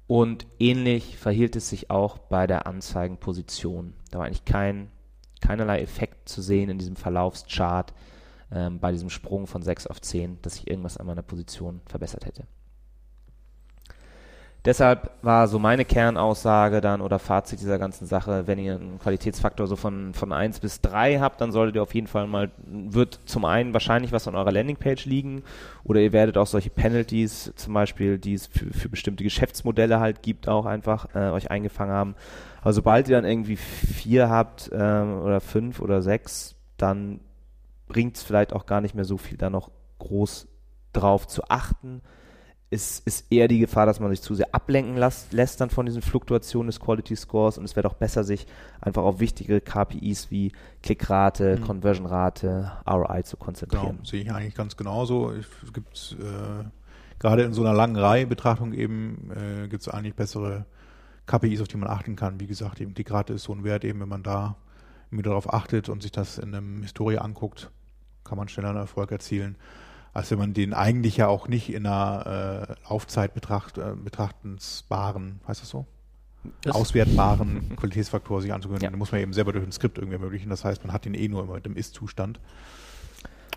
Und ähnlich verhielt es sich auch bei der Anzeigenposition. Da war eigentlich kein, keinerlei Effekt zu sehen in diesem Verlaufschart ähm, bei diesem Sprung von 6 auf 10, dass sich irgendwas an meiner Position verbessert hätte. Deshalb war so meine Kernaussage dann oder Fazit dieser ganzen Sache, wenn ihr einen Qualitätsfaktor so von, von 1 bis 3 habt, dann solltet ihr auf jeden Fall mal, wird zum einen wahrscheinlich was an eurer Landingpage liegen oder ihr werdet auch solche Penalties zum Beispiel, die es für, für bestimmte Geschäftsmodelle halt gibt, auch einfach äh, euch eingefangen haben. Aber sobald ihr dann irgendwie vier habt ähm, oder fünf oder sechs, dann bringt es vielleicht auch gar nicht mehr so viel, da noch groß drauf zu achten ist, ist eher die Gefahr, dass man sich zu sehr ablenken lässt, lässt dann von diesen Fluktuationen des Quality Scores und es wäre doch besser, sich einfach auf wichtige KPIs wie Klickrate, mhm. Conversionrate, ROI zu konzentrieren. Genau, sehe ich eigentlich ganz genauso. Es gibt äh, gerade in so einer langen Reihe Betrachtung eben äh, gibt es eigentlich bessere KPIs, auf die man achten kann. Wie gesagt, eben Klickrate ist so ein Wert, eben wenn man da wieder darauf achtet und sich das in einem Historie anguckt, kann man schneller einen Erfolg erzielen als wenn man den eigentlich ja auch nicht in einer äh, Laufzeit betracht, äh, betrachtensbaren, heißt das so? Das auswertbaren Qualitätsfaktor sich anzugewöhnen. Ja. Dann muss man eben selber durch ein Skript irgendwie ermöglichen. Das heißt, man hat ihn eh nur immer mit dem Ist-Zustand.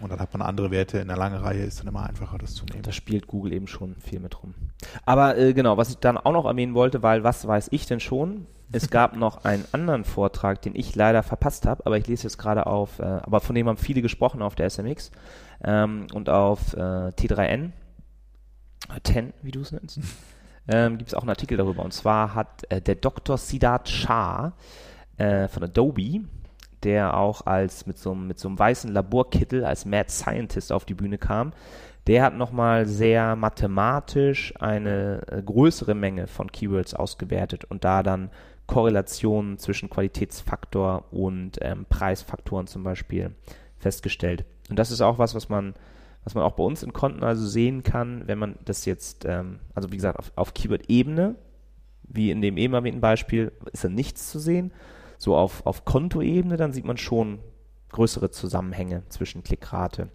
Und dann hat man andere Werte in der langen Reihe, ist dann immer einfacher, das zu nehmen. Da spielt Google eben schon viel mit rum. Aber äh, genau, was ich dann auch noch erwähnen wollte, weil was weiß ich denn schon? Es gab noch einen anderen Vortrag, den ich leider verpasst habe, aber ich lese jetzt gerade auf, äh, aber von dem haben viele gesprochen auf der SMX ähm, und auf äh, T3N, 10, wie du es nennst, ähm, gibt es auch einen Artikel darüber. Und zwar hat äh, der Dr. Siddharth Shah äh, von Adobe, der auch als mit so, mit so einem weißen Laborkittel als Mad Scientist auf die Bühne kam, der hat nochmal sehr mathematisch eine äh, größere Menge von Keywords ausgewertet und da dann Korrelationen zwischen Qualitätsfaktor und ähm, Preisfaktoren zum Beispiel festgestellt. Und das ist auch was, was man, was man auch bei uns in Konten also sehen kann, wenn man das jetzt, ähm, also wie gesagt, auf, auf Keyword-Ebene, wie in dem eben erwähnten Beispiel, ist da nichts zu sehen. So auf, auf Kontoebene, dann sieht man schon größere Zusammenhänge zwischen Klickrate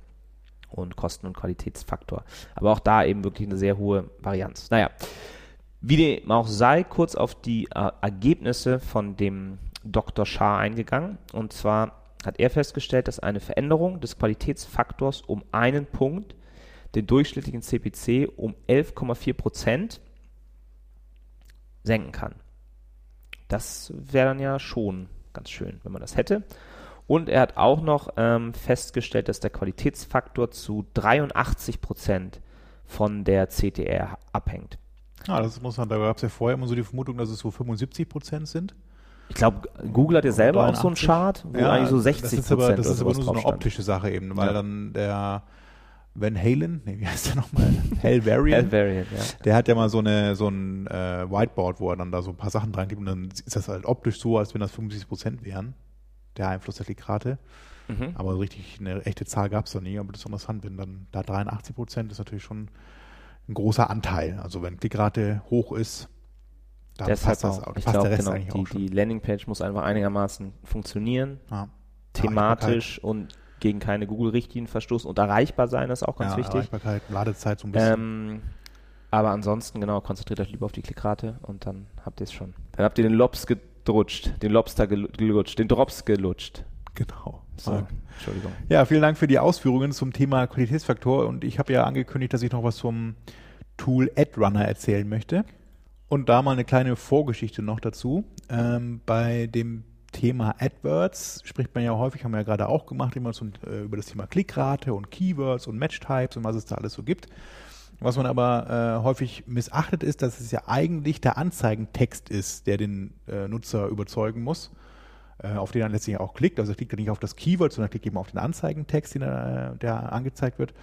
und Kosten- und Qualitätsfaktor. Aber auch da eben wirklich eine sehr hohe Varianz. Naja, wie dem auch sei, kurz auf die äh, Ergebnisse von dem Dr. Shah eingegangen. Und zwar hat er festgestellt, dass eine Veränderung des Qualitätsfaktors um einen Punkt den durchschnittlichen CPC um 11,4 Prozent senken kann. Das wäre dann ja schon ganz schön, wenn man das hätte. Und er hat auch noch ähm, festgestellt, dass der Qualitätsfaktor zu 83 Prozent von der CTR abhängt. Ja, das muss man, da gab es ja vorher immer so die Vermutung, dass es so 75 Prozent sind. Ich glaube, Google hat ja selber auch so einen Chart, wo ja, eigentlich so 60 Das ist aber, das ist aber nur so eine optische Sache eben, weil ja. dann der Van Halen, nee, wie heißt der nochmal? Hell Variant. Hell Variant, ja. Der hat ja mal so eine so ein äh, Whiteboard, wo er dann da so ein paar Sachen dran gibt und dann ist das halt optisch so, als wenn das 50 Prozent wären, der Einfluss der Klickrate. Mhm. Aber so richtig eine echte Zahl gab es da nie, aber das ist interessant, wenn dann da 83 Prozent ist natürlich schon ein großer Anteil. Also wenn Klickrate hoch ist, dann Deshalb passt das auch. Ich glaube, genau, die, die Landingpage muss einfach einigermaßen funktionieren, ja. thematisch und gegen keine Google-Richtlinien verstoßen und erreichbar sein, ist auch ganz ja, wichtig. Erreichbarkeit, Ladezeit so ein bisschen. Ähm, aber ansonsten, genau, konzentriert euch lieber auf die Klickrate und dann habt ihr es schon. Dann habt ihr den Lobs gerutscht, den Lobster gelutscht, den Drops gelutscht. Genau. So, Entschuldigung. Ja, vielen Dank für die Ausführungen zum Thema Qualitätsfaktor und ich habe ja angekündigt, dass ich noch was zum Tool AdRunner erzählen möchte. Und da mal eine kleine Vorgeschichte noch dazu. Ähm, bei dem Thema AdWords spricht man ja häufig, haben wir ja gerade auch gemacht, immer so, äh, über das Thema Klickrate und Keywords und Matchtypes und was es da alles so gibt. Was man aber äh, häufig missachtet ist, dass es ja eigentlich der Anzeigentext ist, der den äh, Nutzer überzeugen muss, auf den er letztlich auch klickt. Also er klickt nicht auf das Keyword, sondern klickt eben auf den Anzeigentext, den er, der angezeigt wird.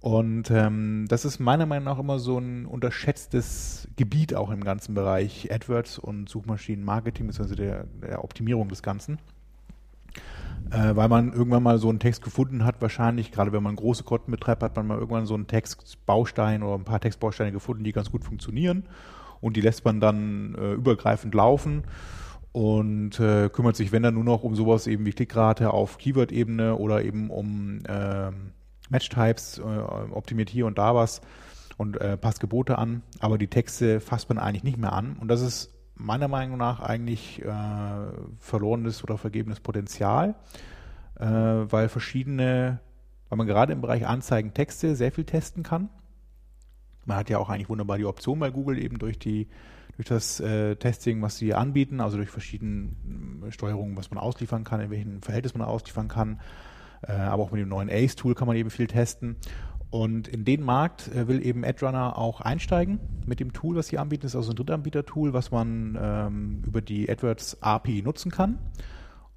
Und ähm, das ist meiner Meinung nach immer so ein unterschätztes Gebiet auch im ganzen Bereich AdWords und Suchmaschinenmarketing bzw. Der, der Optimierung des Ganzen. Äh, weil man irgendwann mal so einen Text gefunden hat, wahrscheinlich, gerade wenn man große Konten betreibt, hat man mal irgendwann so einen Textbaustein oder ein paar Textbausteine gefunden, die ganz gut funktionieren. Und die lässt man dann äh, übergreifend laufen und äh, kümmert sich, wenn dann nur noch um sowas eben wie Klickrate auf Keyword-Ebene oder eben um ähm, Matchtypes, äh, optimiert hier und da was und äh, passt Gebote an, aber die Texte fasst man eigentlich nicht mehr an. Und das ist meiner Meinung nach eigentlich äh, verlorenes oder vergebenes Potenzial, äh, weil verschiedene, weil man gerade im Bereich Anzeigen Texte sehr viel testen kann. Man hat ja auch eigentlich wunderbar die Option bei Google eben durch die durch das äh, Testing, was sie anbieten, also durch verschiedene äh, Steuerungen, was man ausliefern kann, in welchem Verhältnis man ausliefern kann. Äh, aber auch mit dem neuen Ace-Tool kann man eben viel testen. Und in den Markt äh, will eben AdRunner auch einsteigen mit dem Tool, was sie anbieten. Das ist also ein Drittanbieter-Tool, was man ähm, über die AdWords API nutzen kann.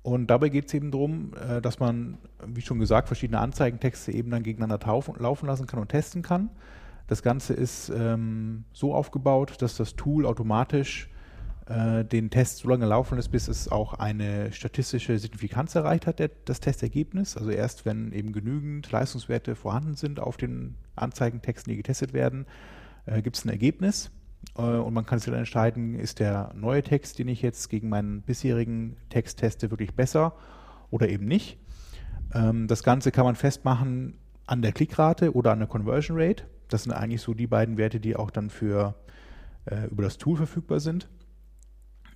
Und dabei geht es eben darum, äh, dass man, wie schon gesagt, verschiedene Anzeigentexte eben dann gegeneinander laufen lassen kann und testen kann. Das Ganze ist ähm, so aufgebaut, dass das Tool automatisch äh, den Test so lange laufen lässt, bis es auch eine statistische Signifikanz erreicht hat, der, das Testergebnis. Also erst wenn eben genügend Leistungswerte vorhanden sind auf den Anzeigentexten, die getestet werden, äh, gibt es ein Ergebnis. Äh, und man kann sich dann entscheiden, ist der neue Text, den ich jetzt gegen meinen bisherigen Text teste, wirklich besser oder eben nicht. Ähm, das Ganze kann man festmachen an der Klickrate oder an der Conversion Rate. Das sind eigentlich so die beiden Werte, die auch dann für äh, über das Tool verfügbar sind.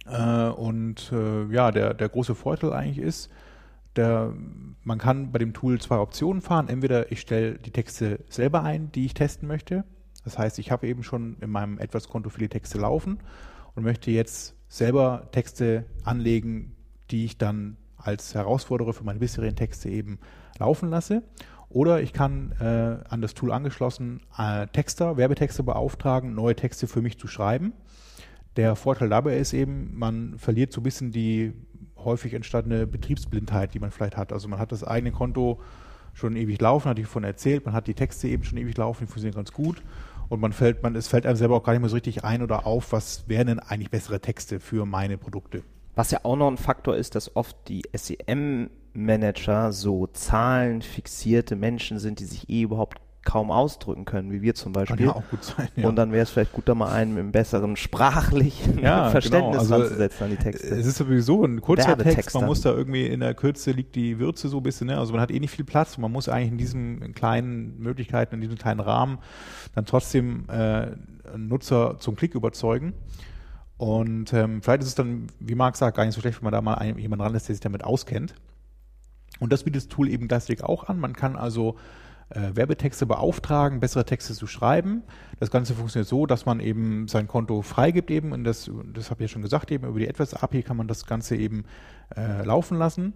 Äh, und äh, ja, der, der große Vorteil eigentlich ist, der, man kann bei dem Tool zwei Optionen fahren. Entweder ich stelle die Texte selber ein, die ich testen möchte. Das heißt, ich habe eben schon in meinem AdWords-Konto viele Texte laufen und möchte jetzt selber Texte anlegen, die ich dann als Herausforderer für meine bisherigen Texte eben laufen lasse. Oder ich kann äh, an das Tool angeschlossen äh, Texter, Werbetexte beauftragen, neue Texte für mich zu schreiben. Der Vorteil dabei ist eben, man verliert so ein bisschen die häufig entstandene Betriebsblindheit, die man vielleicht hat. Also man hat das eigene Konto schon ewig laufen, hatte ich davon erzählt, man hat die Texte eben schon ewig laufen, die funktionieren ganz gut. Und man fällt, man, es fällt einem selber auch gar nicht mehr so richtig ein oder auf, was wären denn eigentlich bessere Texte für meine Produkte. Was ja auch noch ein Faktor ist, dass oft die SEM Manager so zahlenfixierte Menschen sind, die sich eh überhaupt kaum ausdrücken können, wie wir zum Beispiel. Kann ja auch gut sein, ja. Und dann wäre es vielleicht gut, da mal einen mit einem besseren sprachlichen ja, Verständnis genau. also, anzusetzen an die Texte. Es ist sowieso ein kurzer Text, man muss da irgendwie in der Kürze liegt die Würze so ein bisschen, ne? also man hat eh nicht viel Platz, man muss eigentlich in diesen kleinen Möglichkeiten, in diesem kleinen Rahmen dann trotzdem äh, Nutzer zum Klick überzeugen. Und ähm, vielleicht ist es dann, wie Marc sagt, gar nicht so schlecht, wenn man da mal einen, jemanden ran lässt, der sich damit auskennt. Und das bietet das Tool eben gleichzeitig auch an. Man kann also äh, Werbetexte beauftragen, bessere Texte zu schreiben. Das Ganze funktioniert so, dass man eben sein Konto freigibt eben, und das, das habe ich ja schon gesagt, eben über die AdWords API kann man das Ganze eben äh, laufen lassen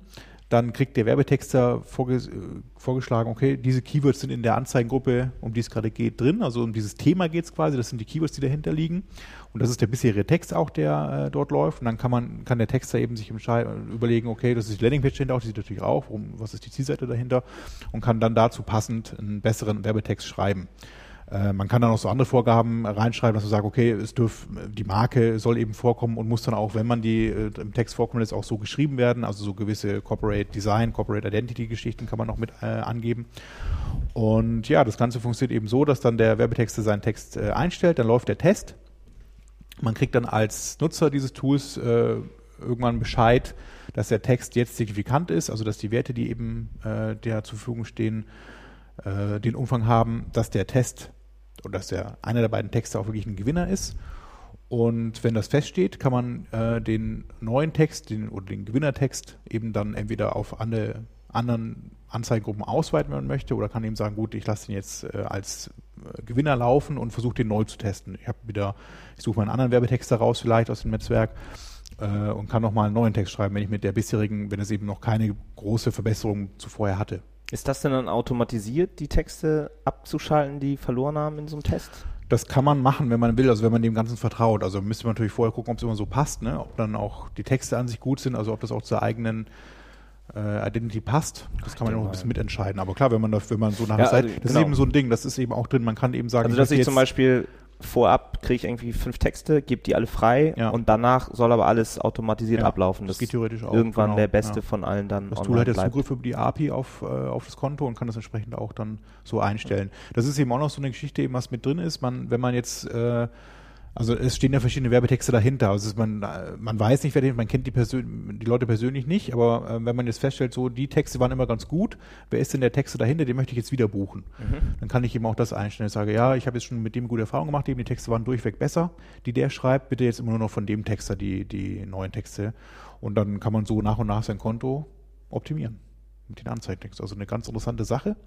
dann kriegt der Werbetexter vorges äh, vorgeschlagen, okay, diese Keywords sind in der Anzeigengruppe, um die es gerade geht, drin. Also um dieses Thema geht es quasi, das sind die Keywords, die dahinter liegen. Und das ist der bisherige Text auch, der äh, dort läuft. Und dann kann man, kann der Texter eben sich überlegen, okay, das ist die Landingpage dahinter auch, die sieht natürlich auch, warum, was ist die Zielseite dahinter und kann dann dazu passend einen besseren Werbetext schreiben. Äh, man kann dann auch so andere Vorgaben reinschreiben, dass man sagt, okay, es dürf, die Marke soll eben vorkommen und muss dann auch, wenn man die äh, im Text vorkommen lässt, auch so geschrieben werden. Also so gewisse Corporate Design, Corporate Identity Geschichten kann man noch mit äh, angeben. Und ja, das Ganze funktioniert eben so, dass dann der Werbetexter seinen Text äh, einstellt, dann läuft der Test. Man kriegt dann als Nutzer dieses Tools irgendwann Bescheid, dass der Text jetzt signifikant ist, also dass die Werte, die eben äh, der zur Verfügung stehen, den Umfang haben, dass der Test oder dass der einer der beiden Texte auch wirklich ein Gewinner ist. Und wenn das feststeht, kann man äh, den neuen Text den, oder den Gewinnertext eben dann entweder auf alle anderen Anzeigengruppen ausweiten, wenn man möchte, oder kann eben sagen, gut, ich lasse den jetzt äh, als äh, Gewinner laufen und versuche den neu zu testen. Ich habe wieder, ich suche mal einen anderen Werbetext daraus vielleicht aus dem Netzwerk äh, und kann nochmal einen neuen Text schreiben, wenn ich mit der bisherigen, wenn es eben noch keine große Verbesserung zuvor hatte. Ist das denn dann automatisiert, die Texte abzuschalten, die verloren haben in so einem Test? Das kann man machen, wenn man will, also wenn man dem Ganzen vertraut. Also müsste man natürlich vorher gucken, ob es immer so passt, ne? ob dann auch die Texte an sich gut sind, also ob das auch zur eigenen äh, Identity passt. Das kann man ja noch ein bisschen mitentscheiden. Aber klar, wenn man da, wenn man so nach ja, Seite, also, das genau. ist eben so ein Ding, das ist eben auch drin, man kann eben sagen, also dass ich zum Beispiel vorab kriege ich irgendwie fünf Texte, gebe die alle frei ja. und danach soll aber alles automatisiert ja, ablaufen. Das, das geht theoretisch auch. Irgendwann genau, der Beste ja. von allen dann. Das Tool hat jetzt Zugriff über die API auf, äh, auf das Konto und kann das entsprechend auch dann so einstellen. Das ist eben auch noch so eine Geschichte, eben was mit drin ist. Man, wenn man jetzt äh, also es stehen ja verschiedene Werbetexte dahinter. Also man, man weiß nicht, wer den, man kennt die, Persön die Leute persönlich nicht, aber äh, wenn man jetzt feststellt, so die Texte waren immer ganz gut, wer ist denn der Texte dahinter, den möchte ich jetzt wieder buchen. Mhm. Dann kann ich eben auch das einstellen. Ich sage, ja, ich habe jetzt schon mit dem gute Erfahrungen gemacht, eben die Texte waren durchweg besser, die der schreibt, bitte jetzt immer nur noch von dem Texter die, die neuen Texte. Und dann kann man so nach und nach sein Konto optimieren mit den Anzeigentexten. Also eine ganz interessante Sache.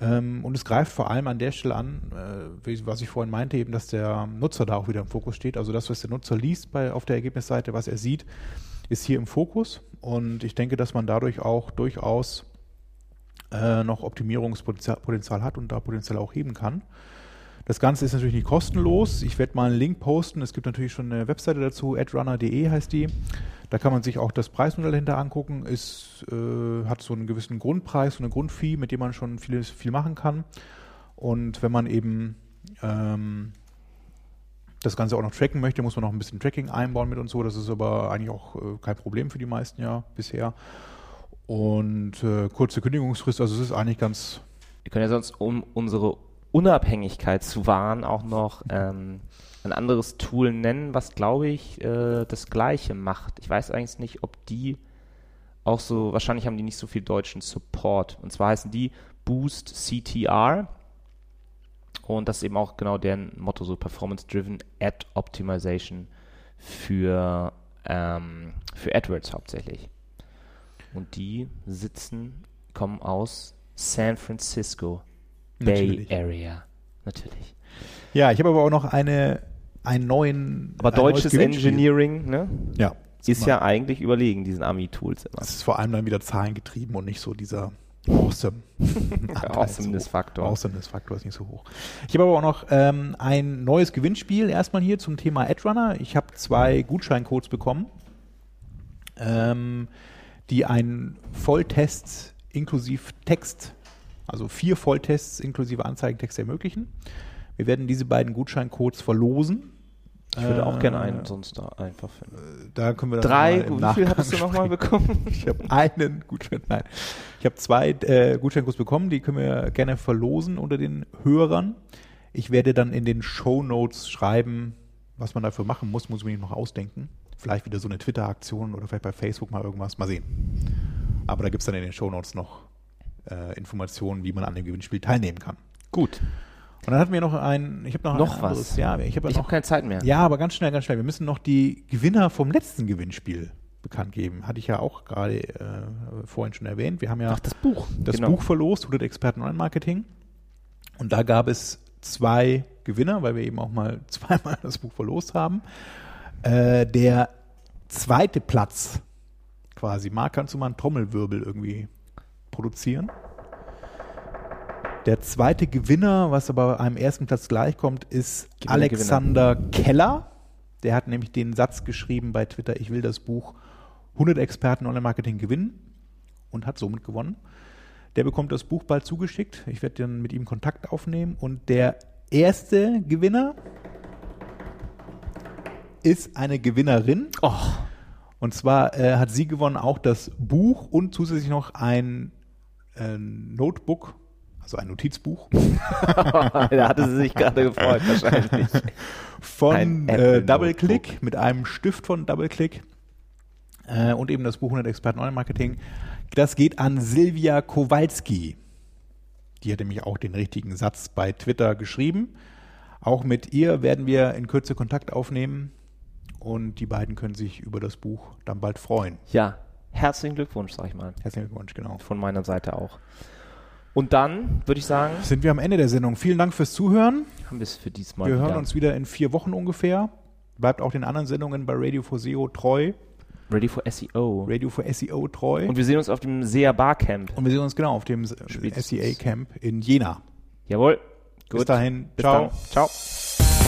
Ähm, und es greift vor allem an der Stelle an, äh, wie, was ich vorhin meinte, eben, dass der Nutzer da auch wieder im Fokus steht. Also das, was der Nutzer liest bei, auf der Ergebnisseite, was er sieht, ist hier im Fokus. Und ich denke, dass man dadurch auch durchaus äh, noch Optimierungspotenzial hat und da potenziell auch heben kann. Das Ganze ist natürlich nicht kostenlos. Ich werde mal einen Link posten. Es gibt natürlich schon eine Webseite dazu, adrunner.de heißt die. Da kann man sich auch das Preismodell dahinter angucken. Ist, äh, hat so einen gewissen Grundpreis, so eine Grundfee, mit dem man schon vieles, viel machen kann. Und wenn man eben ähm, das Ganze auch noch tracken möchte, muss man noch ein bisschen Tracking einbauen mit und so. Das ist aber eigentlich auch äh, kein Problem für die meisten ja bisher. Und äh, kurze Kündigungsfrist, also es ist eigentlich ganz. Wir können ja sonst, um unsere Unabhängigkeit zu wahren, auch noch ähm, ein anderes Tool nennen, was, glaube ich, äh, das Gleiche macht. Ich weiß eigentlich nicht, ob die auch so, wahrscheinlich haben die nicht so viel deutschen Support. Und zwar heißen die Boost CTR. Und das ist eben auch genau deren Motto, so Performance-Driven Ad Optimization für, ähm, für AdWords hauptsächlich. Und die sitzen, kommen aus San Francisco. Natürlich. Bay Area. Natürlich. Ja, ich habe aber auch noch eine, einen neuen. Aber ein deutsches. Engineering ne, Ja. ist ja eigentlich überlegen, diesen Ami-Tools immer. Das ist vor allem dann wieder zahlengetrieben und nicht so dieser awesome. Awesomeness-Faktor. Awesomeness-Faktor ist nicht so hoch. Ich habe aber auch noch ähm, ein neues Gewinnspiel erstmal hier zum Thema AdRunner. Ich habe zwei Gutscheincodes bekommen, ähm, die einen Volltest inklusive Text, also vier Volltests inklusive Anzeigentext ermöglichen. Wir werden diese beiden Gutscheincodes verlosen. Ich würde auch Äh, gerne einen sonst da einfach finden. Da können wir dann Drei, mal im wie viel hattest du nochmal bekommen? Ich habe einen Gutschein, nein. Ich habe zwei äh, Gutscheincodes bekommen, die können wir gerne verlosen unter den Hörern. Ich werde dann in den Show Notes schreiben, was man dafür machen muss, muss ich mir noch ausdenken. Vielleicht wieder so eine Twitter-Aktion oder vielleicht bei Facebook mal irgendwas. Mal sehen. Aber da gibt es dann in den Show Notes noch äh, Informationen, wie man an dem Gewinnspiel teilnehmen kann. Gut. Und dann hatten wir noch ein, ich habe noch, Noch ein was? anderes, ja, ich habe noch habe keine Zeit mehr. ja, aber ganz schnell, ganz schnell. Wir müssen noch die Gewinner vom letzten Gewinnspiel bekannt geben. Hatte ich ja auch gerade äh, vorhin schon erwähnt. Wir haben ja Ach, das Buch. das Genau. Buch verlost, 100 Experten Online-Marketing. Und da gab es zwei Gewinner, weil wir eben auch mal zweimal das Buch verlost haben. Äh, der zweite Platz quasi. Marc, kannst du mal einen Trommelwirbel irgendwie produzieren? Der zweite Gewinner, was aber einem ersten Platz gleichkommt, ist mir Alexander Keller. Der hat nämlich den Satz geschrieben bei Twitter, ich will das Buch 100 Experten Online-Marketing gewinnen und hat somit gewonnen. Der bekommt das Buch bald zugeschickt. Ich werde dann mit ihm Kontakt aufnehmen. Und der erste Gewinner ist eine Gewinnerin. Oh, Und zwar äh, hat sie gewonnen auch das Buch und zusätzlich noch ein äh, Notebook, also ein Notizbuch da hatte sie sich gerade gefreut wahrscheinlich. von Ein äh, DoubleClick Notebook. mit einem Stift von DoubleClick äh, und eben das Buch 100 Experten Online-Marketing. Das geht an Silvia Kowalski. Die hat nämlich auch den richtigen Satz bei Twitter geschrieben. Auch mit ihr werden wir in Kürze Kontakt aufnehmen und die beiden können sich über das Buch dann bald freuen. Ja, herzlichen Glückwunsch, sag ich mal. Herzlichen Glückwunsch, genau. Von meiner Seite auch. Und dann würde ich sagen, Sind wir am Ende der Sendung. Vielen Dank fürs Zuhören. haben wir es für diesmal Wir wieder. hören uns wieder in vier Wochen ungefähr. Bleibt auch den anderen Sendungen bei Radio for SEO treu. Ready for SEO. Radio for SEO treu. Und wir sehen uns auf dem SEA Barcamp. Und wir sehen uns genau auf dem. SEA Camp in Jena. Jawohl. Bis dahin. Bis Ciao. dann. Ciao.